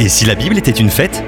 Et si la Bible était une fête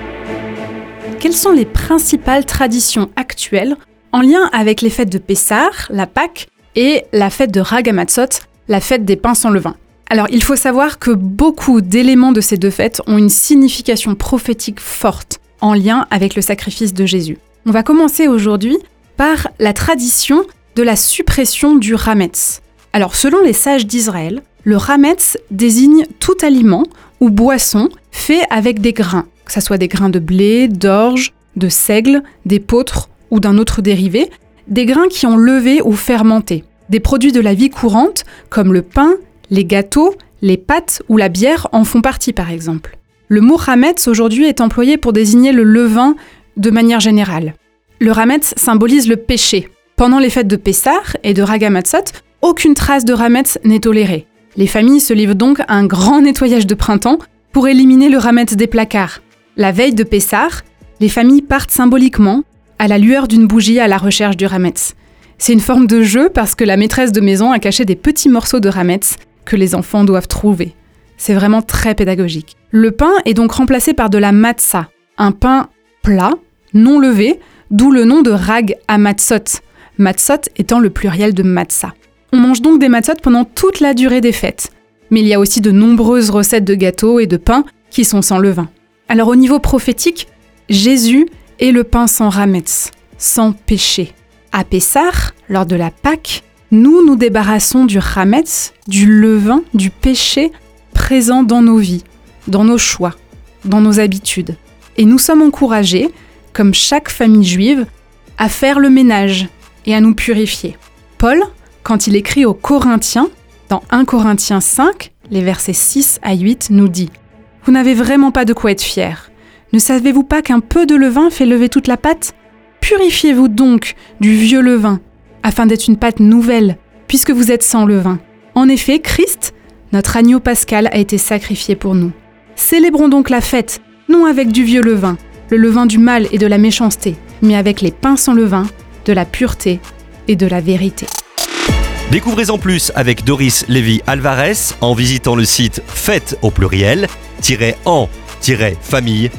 Quelles sont les principales traditions actuelles en lien avec les fêtes de Pessah, la Pâque, et la fête de Ragamatzot, la fête des pains sans levain? Alors il faut savoir que beaucoup d'éléments de ces deux fêtes ont une signification prophétique forte en lien avec le sacrifice de Jésus. On va commencer aujourd'hui par la tradition de la suppression du Rametz. Alors selon les sages d'Israël, le Rametz désigne tout aliment ou boisson fait avec des grains, que ce soit des grains de blé, d'orge, de seigle, d'épeautre ou d'un autre dérivé, des grains qui ont levé ou fermenté. Des produits de la vie courante, comme le pain, les gâteaux, les pâtes ou la bière en font partie par exemple. Le mot rametz aujourd'hui est employé pour désigner le levain de manière générale. Le rametz symbolise le péché. Pendant les fêtes de Pessah et de Ragamatzot, aucune trace de rametz n'est tolérée. Les familles se livrent donc à un grand nettoyage de printemps pour éliminer le rametz des placards. La veille de Pessah, les familles partent symboliquement à la lueur d'une bougie à la recherche du rametz. C'est une forme de jeu parce que la maîtresse de maison a caché des petits morceaux de rametz que les enfants doivent trouver. C'est vraiment très pédagogique. Le pain est donc remplacé par de la matzah, un pain plat, non levé, d'où le nom de rag à matzot, matzot étant le pluriel de matzah. On mange donc des matzot pendant toute la durée des fêtes. Mais il y a aussi de nombreuses recettes de gâteaux et de pain qui sont sans levain. Alors au niveau prophétique, Jésus est le pain sans rametz, sans péché. À Pessah, lors de la Pâque, nous nous débarrassons du rametz, du levain, du péché présent dans nos vies, dans nos choix, dans nos habitudes. Et nous sommes encouragés, comme chaque famille juive, à faire le ménage et à nous purifier. Paul, quand il écrit aux Corinthiens, dans 1 Corinthiens 5, les versets 6 à 8, nous dit Vous n'avez vraiment pas de quoi être fier. Ne savez-vous pas qu'un peu de levain fait lever toute la pâte? Purifiez-vous donc du vieux levain, afin d'être une pâte nouvelle, puisque vous êtes sans levain. En effet, Christ, notre agneau pascal, a été sacrifié pour nous. Célébrons donc la fête, non avec du vieux levain, le levain du mal et de la méchanceté, mais avec les pains sans levain, de la pureté et de la vérité. Découvrez en plus avec Doris Lévy Alvarez en visitant le site fête au pluriel en-famille.fr.